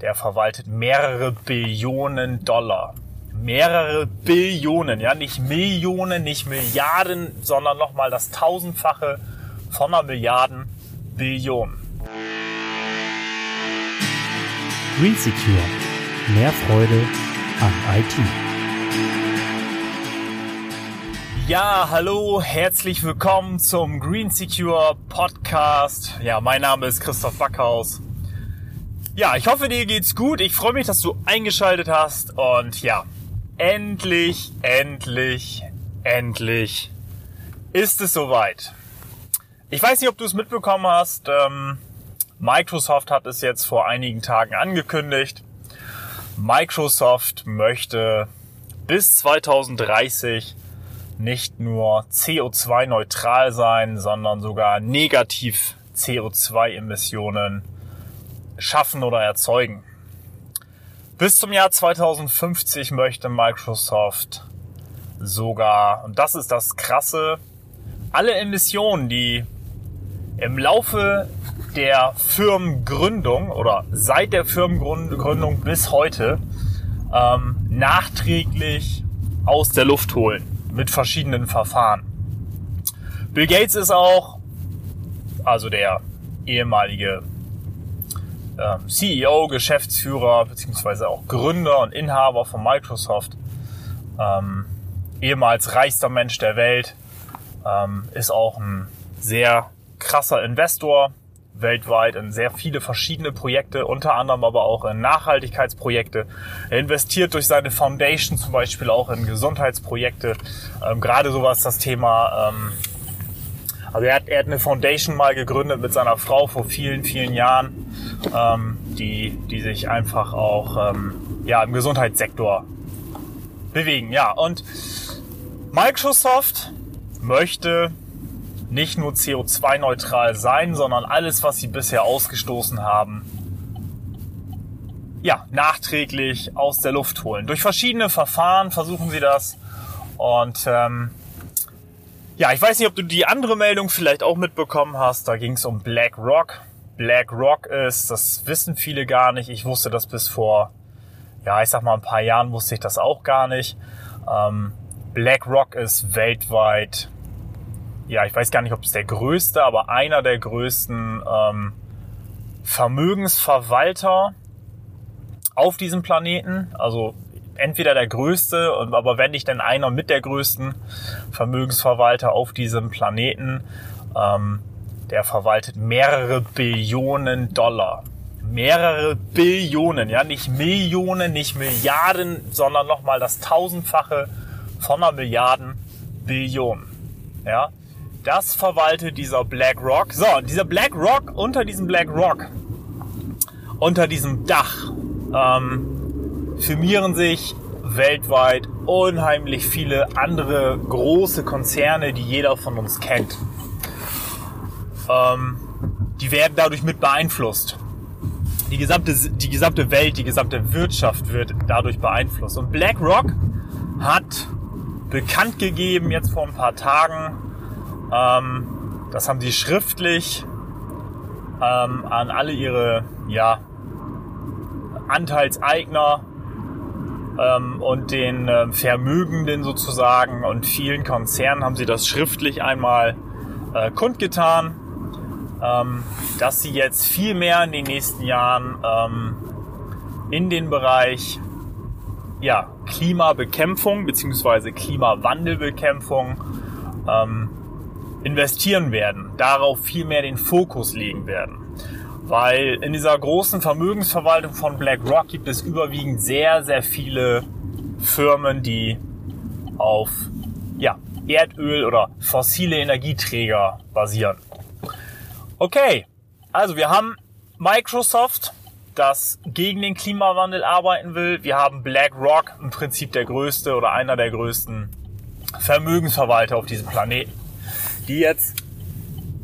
der verwaltet mehrere Billionen Dollar. Mehrere Billionen, ja, nicht Millionen, nicht Milliarden, sondern nochmal das tausendfache von einer Milliarden Billion. Green Secure. Mehr Freude an IT. Ja, hallo, herzlich willkommen zum Green Secure Podcast. Ja, mein Name ist Christoph Backhaus. Ja, ich hoffe, dir geht's gut. Ich freue mich, dass du eingeschaltet hast. Und ja, endlich, endlich, endlich ist es soweit. Ich weiß nicht, ob du es mitbekommen hast. Ähm, Microsoft hat es jetzt vor einigen Tagen angekündigt. Microsoft möchte bis 2030 nicht nur CO2-neutral sein, sondern sogar negativ CO2-Emissionen schaffen oder erzeugen. Bis zum Jahr 2050 möchte Microsoft sogar, und das ist das Krasse, alle Emissionen, die im Laufe der Firmengründung oder seit der Firmengründung bis heute ähm, nachträglich aus der Luft holen mit verschiedenen Verfahren. Bill Gates ist auch, also der ehemalige ähm, CEO, Geschäftsführer beziehungsweise auch Gründer und Inhaber von Microsoft, ähm, ehemals reichster Mensch der Welt, ähm, ist auch ein sehr krasser Investor weltweit in sehr viele verschiedene Projekte, unter anderem aber auch in Nachhaltigkeitsprojekte. Er investiert durch seine Foundation zum Beispiel auch in Gesundheitsprojekte. Ähm, gerade sowas das Thema ähm, also er hat, er hat eine Foundation mal gegründet mit seiner Frau vor vielen, vielen Jahren, ähm, die, die sich einfach auch ähm, ja, im Gesundheitssektor bewegen. Ja, und Microsoft möchte nicht nur CO2-neutral sein, sondern alles, was sie bisher ausgestoßen haben, ja, nachträglich aus der Luft holen. Durch verschiedene Verfahren versuchen sie das. Und ähm, ja, ich weiß nicht, ob du die andere Meldung vielleicht auch mitbekommen hast. Da ging es um BlackRock. BlackRock ist, das wissen viele gar nicht. Ich wusste das bis vor, ja, ich sag mal ein paar Jahren wusste ich das auch gar nicht. Ähm, BlackRock ist weltweit, ja, ich weiß gar nicht, ob es der größte, aber einer der größten ähm, Vermögensverwalter auf diesem Planeten. Also entweder der größte, aber wenn nicht denn einer mit der größten Vermögensverwalter auf diesem Planeten, ähm, der verwaltet mehrere Billionen Dollar. Mehrere Billionen, ja, nicht Millionen, nicht Milliarden, sondern nochmal das tausendfache von einer Milliarden Billion. Ja, das verwaltet dieser BlackRock. So, dieser BlackRock, unter diesem BlackRock, unter diesem Dach, ähm, firmieren sich weltweit unheimlich viele andere große Konzerne, die jeder von uns kennt. Ähm, die werden dadurch mit beeinflusst. Die gesamte, die gesamte Welt, die gesamte Wirtschaft wird dadurch beeinflusst. Und BlackRock hat bekannt gegeben, jetzt vor ein paar Tagen, ähm, das haben sie schriftlich ähm, an alle ihre ja, Anteilseigner ähm, und den äh, Vermögenden sozusagen und vielen Konzernen haben sie das schriftlich einmal äh, kundgetan, ähm, dass sie jetzt viel mehr in den nächsten Jahren ähm, in den Bereich ja, Klimabekämpfung bzw. Klimawandelbekämpfung ähm, investieren werden, darauf viel mehr den Fokus legen werden. Weil in dieser großen Vermögensverwaltung von BlackRock gibt es überwiegend sehr, sehr viele Firmen, die auf ja, Erdöl oder fossile Energieträger basieren. Okay, also wir haben Microsoft, das gegen den Klimawandel arbeiten will. Wir haben BlackRock, im Prinzip der größte oder einer der größten Vermögensverwalter auf diesem Planeten, die jetzt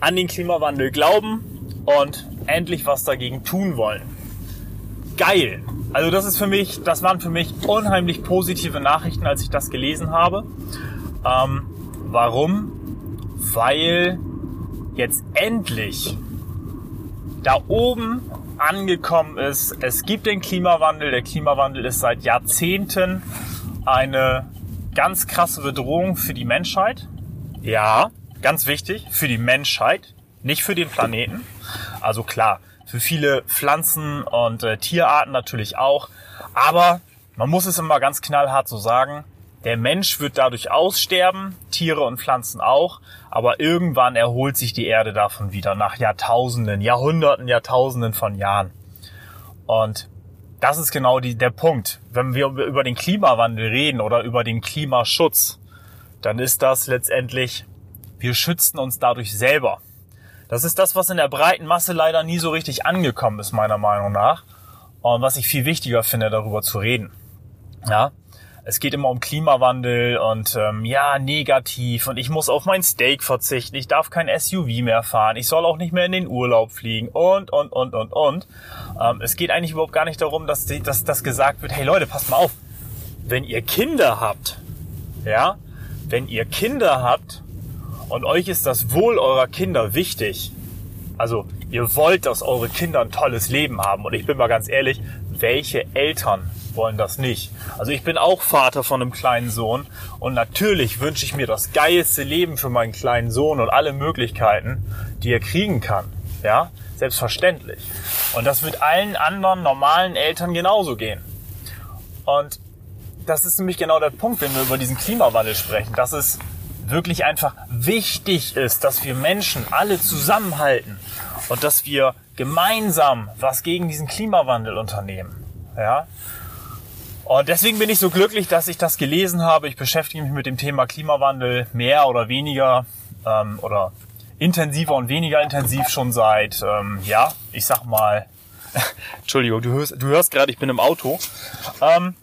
an den Klimawandel glauben und endlich was dagegen tun wollen. Geil. Also das ist für mich, das waren für mich unheimlich positive Nachrichten, als ich das gelesen habe. Ähm, warum? Weil jetzt endlich da oben angekommen ist. Es gibt den Klimawandel. Der Klimawandel ist seit Jahrzehnten eine ganz krasse Bedrohung für die Menschheit. Ja, ganz wichtig, für die Menschheit, nicht für den Planeten. Also klar, für viele Pflanzen und äh, Tierarten natürlich auch. Aber man muss es immer ganz knallhart so sagen, der Mensch wird dadurch aussterben, Tiere und Pflanzen auch, aber irgendwann erholt sich die Erde davon wieder nach Jahrtausenden, Jahrhunderten, Jahrtausenden von Jahren. Und das ist genau die, der Punkt. Wenn wir über den Klimawandel reden oder über den Klimaschutz, dann ist das letztendlich, wir schützen uns dadurch selber. Das ist das, was in der breiten Masse leider nie so richtig angekommen ist, meiner Meinung nach. Und was ich viel wichtiger finde, darüber zu reden. Ja, es geht immer um Klimawandel und ähm, ja, negativ. Und ich muss auf mein Steak verzichten, ich darf kein SUV mehr fahren, ich soll auch nicht mehr in den Urlaub fliegen. Und, und, und, und, und. Ähm, es geht eigentlich überhaupt gar nicht darum, dass, die, dass das gesagt wird, hey Leute, passt mal auf, wenn ihr Kinder habt, ja, wenn ihr Kinder habt und euch ist das Wohl eurer Kinder wichtig, also ihr wollt, dass eure Kinder ein tolles Leben haben. Und ich bin mal ganz ehrlich, welche Eltern wollen das nicht. Also ich bin auch Vater von einem kleinen Sohn und natürlich wünsche ich mir das geilste Leben für meinen kleinen Sohn und alle Möglichkeiten, die er kriegen kann. Ja, selbstverständlich. Und das wird allen anderen normalen Eltern genauso gehen. Und das ist nämlich genau der Punkt, wenn wir über diesen Klimawandel sprechen, dass es wirklich einfach wichtig ist, dass wir Menschen alle zusammenhalten und dass wir gemeinsam was gegen diesen Klimawandel unternehmen. Ja? Und deswegen bin ich so glücklich, dass ich das gelesen habe. Ich beschäftige mich mit dem Thema Klimawandel mehr oder weniger ähm, oder intensiver und weniger intensiv schon seit, ähm, ja, ich sag mal, Entschuldigung, du hörst, du hörst gerade, ich bin im Auto. Ähm,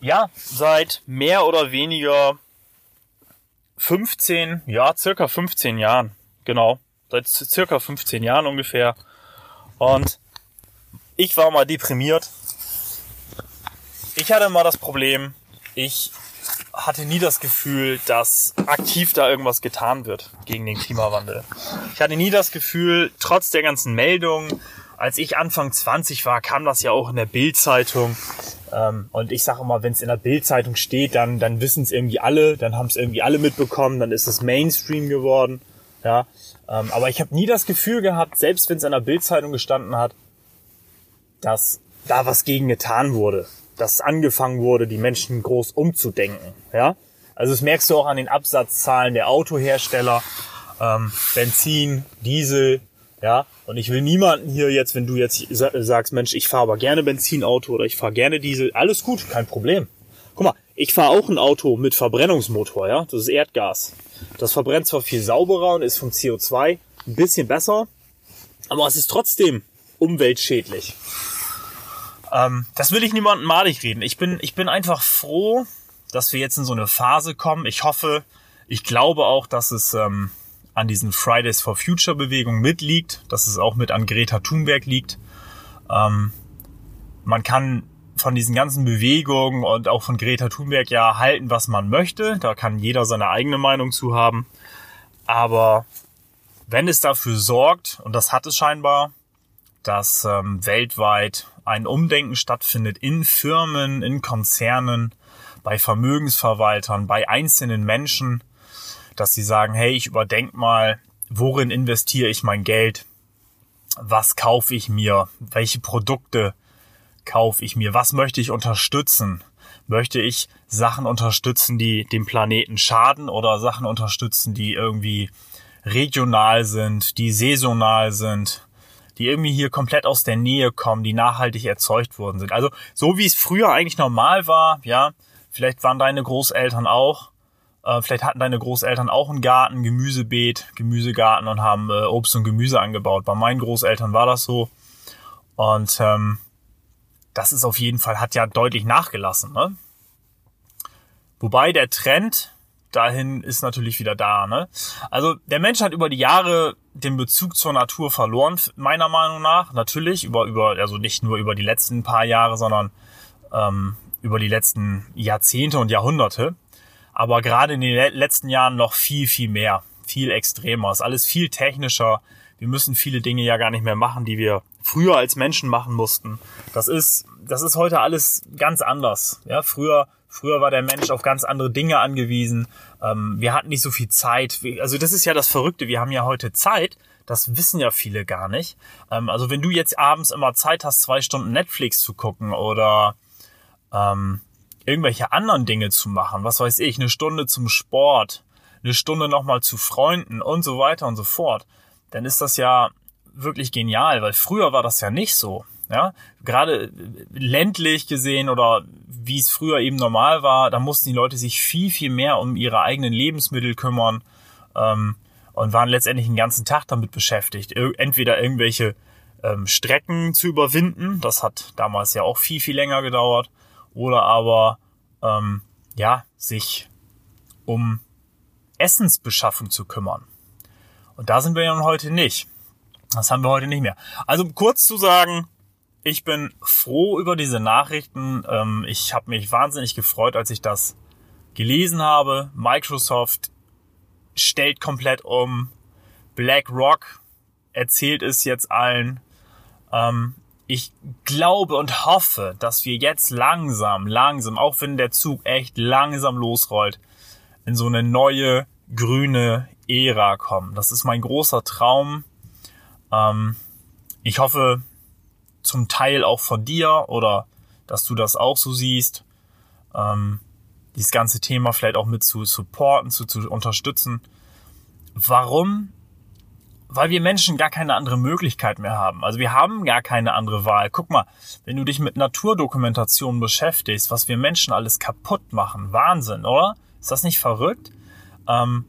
ja, seit mehr oder weniger 15, ja, circa 15 Jahren. Genau. Seit circa 15 Jahren ungefähr. Und ich war mal deprimiert ich hatte mal das Problem, ich hatte nie das Gefühl, dass aktiv da irgendwas getan wird gegen den Klimawandel. Ich hatte nie das Gefühl, trotz der ganzen Meldungen, als ich Anfang 20 war, kam das ja auch in der Bildzeitung. Ähm, und ich sage immer, wenn es in der Bildzeitung steht, dann, dann wissen es irgendwie alle, dann haben es irgendwie alle mitbekommen, dann ist es Mainstream geworden. Ja, ähm, aber ich habe nie das Gefühl gehabt, selbst wenn es in der Bildzeitung gestanden hat, dass da was gegen getan wurde dass angefangen wurde, die Menschen groß umzudenken. Ja? Also das merkst du auch an den Absatzzahlen der Autohersteller, ähm, Benzin, Diesel, ja. Und ich will niemanden hier jetzt, wenn du jetzt sagst, Mensch, ich fahre aber gerne Benzinauto oder ich fahre gerne Diesel, alles gut, kein Problem. Guck mal, ich fahre auch ein Auto mit Verbrennungsmotor, ja. Das ist Erdgas. Das verbrennt zwar viel sauberer und ist vom CO2 ein bisschen besser, aber es ist trotzdem umweltschädlich. Ähm, das will ich niemandem malig reden. Ich bin, ich bin einfach froh, dass wir jetzt in so eine Phase kommen. Ich hoffe, ich glaube auch, dass es ähm, an diesen Fridays for Future Bewegungen mitliegt, dass es auch mit an Greta Thunberg liegt. Ähm, man kann von diesen ganzen Bewegungen und auch von Greta Thunberg ja halten, was man möchte. Da kann jeder seine eigene Meinung zu haben. Aber wenn es dafür sorgt, und das hat es scheinbar, dass ähm, weltweit ein Umdenken stattfindet in Firmen, in Konzernen, bei Vermögensverwaltern, bei einzelnen Menschen, dass sie sagen, hey, ich überdenke mal, worin investiere ich mein Geld? Was kaufe ich mir? Welche Produkte kaufe ich mir? Was möchte ich unterstützen? Möchte ich Sachen unterstützen, die dem Planeten schaden oder Sachen unterstützen, die irgendwie regional sind, die saisonal sind, die irgendwie hier komplett aus der Nähe kommen, die nachhaltig erzeugt worden sind. Also so wie es früher eigentlich normal war, ja, vielleicht waren deine Großeltern auch, äh, vielleicht hatten deine Großeltern auch einen Garten, Gemüsebeet, Gemüsegarten und haben äh, Obst und Gemüse angebaut. Bei meinen Großeltern war das so. Und ähm, das ist auf jeden Fall, hat ja deutlich nachgelassen. Ne? Wobei der Trend dahin ist natürlich wieder da. Ne? Also der Mensch hat über die Jahre den Bezug zur Natur verloren, meiner Meinung nach. Natürlich über über also nicht nur über die letzten paar Jahre, sondern ähm, über die letzten Jahrzehnte und Jahrhunderte. Aber gerade in den letzten Jahren noch viel viel mehr, viel extremer. Ist alles viel technischer. Wir müssen viele Dinge ja gar nicht mehr machen, die wir früher als Menschen machen mussten. Das ist, das ist heute alles ganz anders. Ja, früher, früher war der Mensch auf ganz andere Dinge angewiesen. Ähm, wir hatten nicht so viel Zeit. Also das ist ja das Verrückte. Wir haben ja heute Zeit. Das wissen ja viele gar nicht. Ähm, also wenn du jetzt abends immer Zeit hast, zwei Stunden Netflix zu gucken oder ähm, irgendwelche anderen Dinge zu machen, was weiß ich, eine Stunde zum Sport, eine Stunde nochmal zu Freunden und so weiter und so fort, dann ist das ja wirklich genial, weil früher war das ja nicht so. Ja, gerade ländlich gesehen oder wie es früher eben normal war, da mussten die Leute sich viel, viel mehr um ihre eigenen Lebensmittel kümmern ähm, und waren letztendlich den ganzen Tag damit beschäftigt. Entweder irgendwelche ähm, Strecken zu überwinden, das hat damals ja auch viel, viel länger gedauert, oder aber ähm, ja, sich um Essensbeschaffung zu kümmern. Und da sind wir ja heute nicht. Das haben wir heute nicht mehr. Also kurz zu sagen, ich bin froh über diese Nachrichten. Ähm, ich habe mich wahnsinnig gefreut, als ich das gelesen habe. Microsoft stellt komplett um. BlackRock erzählt es jetzt allen. Ähm, ich glaube und hoffe, dass wir jetzt langsam, langsam, auch wenn der Zug echt langsam losrollt, in so eine neue grüne Ära kommen. Das ist mein großer Traum. Ähm, ich hoffe zum Teil auch von dir oder dass du das auch so siehst. Ähm, dieses ganze Thema vielleicht auch mit zu supporten, zu, zu unterstützen. Warum weil wir Menschen gar keine andere Möglichkeit mehr haben. Also wir haben gar keine andere Wahl. Guck mal, wenn du dich mit Naturdokumentation beschäftigst, was wir Menschen alles kaputt machen, Wahnsinn, oder? Ist das nicht verrückt? Ähm,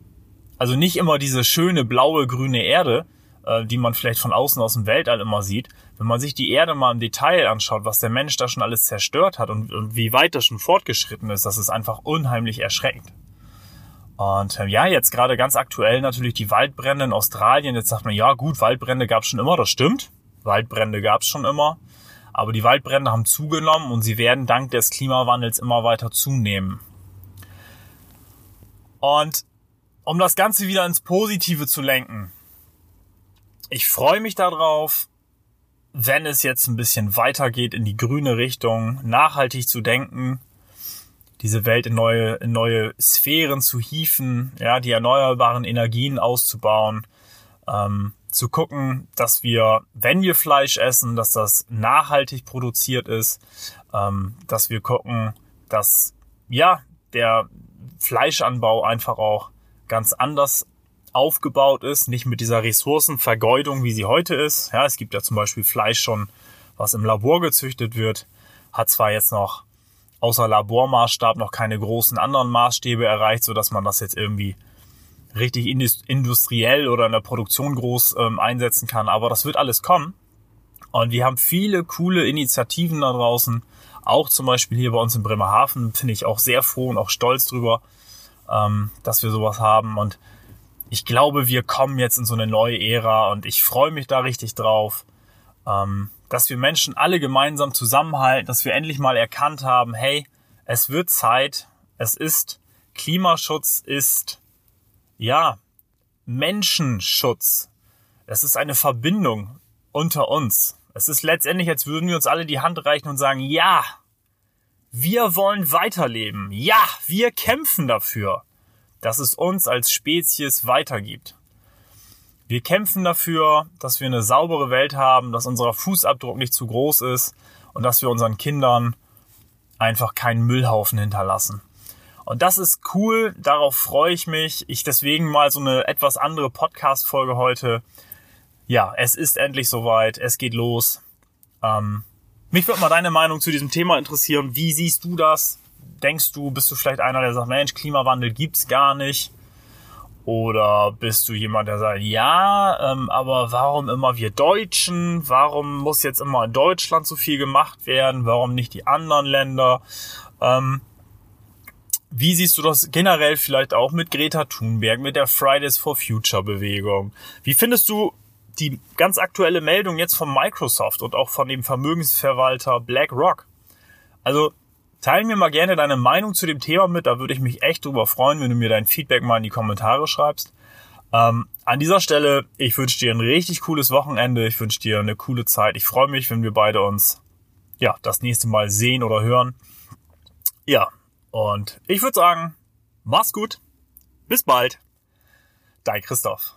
also nicht immer diese schöne blaue, grüne Erde, äh, die man vielleicht von außen aus dem Weltall immer sieht. Wenn man sich die Erde mal im Detail anschaut, was der Mensch da schon alles zerstört hat und, und wie weit das schon fortgeschritten ist, das ist einfach unheimlich erschreckend. Und äh, ja, jetzt gerade ganz aktuell natürlich die Waldbrände in Australien. Jetzt sagt man, ja gut, Waldbrände gab es schon immer, das stimmt. Waldbrände gab es schon immer. Aber die Waldbrände haben zugenommen und sie werden dank des Klimawandels immer weiter zunehmen. Und um das Ganze wieder ins Positive zu lenken, ich freue mich darauf, wenn es jetzt ein bisschen weitergeht in die grüne Richtung, nachhaltig zu denken, diese Welt in neue, in neue Sphären zu hieven, ja, die erneuerbaren Energien auszubauen, ähm, zu gucken, dass wir, wenn wir Fleisch essen, dass das nachhaltig produziert ist, ähm, dass wir gucken, dass ja der Fleischanbau einfach auch ganz anders aufgebaut ist, nicht mit dieser Ressourcenvergeudung, wie sie heute ist. Ja, es gibt ja zum Beispiel Fleisch schon, was im Labor gezüchtet wird, hat zwar jetzt noch außer Labormaßstab noch keine großen anderen Maßstäbe erreicht, so dass man das jetzt irgendwie richtig industriell oder in der Produktion groß ähm, einsetzen kann. Aber das wird alles kommen. Und wir haben viele coole Initiativen da draußen. Auch zum Beispiel hier bei uns in Bremerhaven finde ich auch sehr froh und auch stolz drüber, ähm, dass wir sowas haben. Und ich glaube, wir kommen jetzt in so eine neue Ära und ich freue mich da richtig drauf. Ähm, dass wir Menschen alle gemeinsam zusammenhalten, dass wir endlich mal erkannt haben, hey, es wird Zeit, es ist Klimaschutz ist ja Menschenschutz. Es ist eine Verbindung unter uns. Es ist letztendlich, als würden wir uns alle die Hand reichen und sagen, ja, wir wollen weiterleben. Ja, wir kämpfen dafür, dass es uns als Spezies weitergibt. Wir kämpfen dafür, dass wir eine saubere Welt haben, dass unser Fußabdruck nicht zu groß ist und dass wir unseren Kindern einfach keinen Müllhaufen hinterlassen. Und das ist cool, darauf freue ich mich. Ich deswegen mal so eine etwas andere Podcast-Folge heute. Ja, es ist endlich soweit, es geht los. Ähm, mich würde mal deine Meinung zu diesem Thema interessieren. Wie siehst du das? Denkst du, bist du vielleicht einer, der sagt, Mensch, Klimawandel gibt's gar nicht? Oder bist du jemand, der sagt, ja, ähm, aber warum immer wir Deutschen? Warum muss jetzt immer in Deutschland so viel gemacht werden? Warum nicht die anderen Länder? Ähm, wie siehst du das generell vielleicht auch mit Greta Thunberg, mit der Fridays for Future Bewegung? Wie findest du die ganz aktuelle Meldung jetzt von Microsoft und auch von dem Vermögensverwalter BlackRock? Also Teil mir mal gerne deine Meinung zu dem Thema mit. Da würde ich mich echt drüber freuen, wenn du mir dein Feedback mal in die Kommentare schreibst. Ähm, an dieser Stelle, ich wünsche dir ein richtig cooles Wochenende. Ich wünsche dir eine coole Zeit. Ich freue mich, wenn wir beide uns ja das nächste Mal sehen oder hören. Ja, und ich würde sagen, mach's gut. Bis bald. Dein Christoph.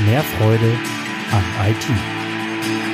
Mehr Freude an IT.